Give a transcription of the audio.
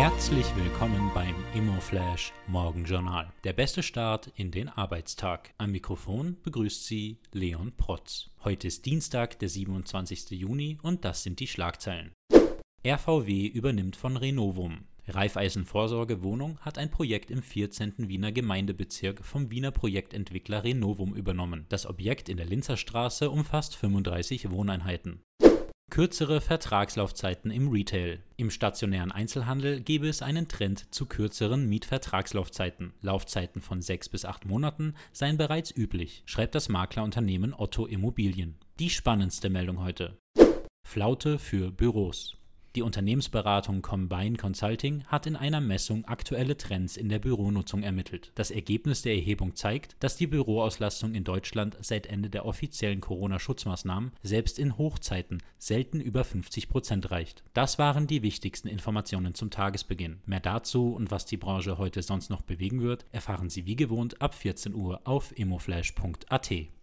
Herzlich willkommen beim ImmoFlash Morgenjournal. Der beste Start in den Arbeitstag. Am Mikrofon begrüßt Sie Leon Protz. Heute ist Dienstag, der 27. Juni und das sind die Schlagzeilen. RVW übernimmt von Renovum. Raiffeisen Vorsorge hat ein Projekt im 14. Wiener Gemeindebezirk vom Wiener Projektentwickler Renovum übernommen. Das Objekt in der Linzer Straße umfasst 35 Wohneinheiten. Kürzere Vertragslaufzeiten im Retail. Im stationären Einzelhandel gebe es einen Trend zu kürzeren Mietvertragslaufzeiten. Laufzeiten von sechs bis acht Monaten seien bereits üblich, schreibt das Maklerunternehmen Otto Immobilien. Die spannendste Meldung heute. Flaute für Büros. Die Unternehmensberatung Combine Consulting hat in einer Messung aktuelle Trends in der Büronutzung ermittelt. Das Ergebnis der Erhebung zeigt, dass die Büroauslastung in Deutschland seit Ende der offiziellen Corona-Schutzmaßnahmen selbst in Hochzeiten selten über 50 Prozent reicht. Das waren die wichtigsten Informationen zum Tagesbeginn. Mehr dazu und was die Branche heute sonst noch bewegen wird, erfahren Sie wie gewohnt ab 14 Uhr auf immoflash.at.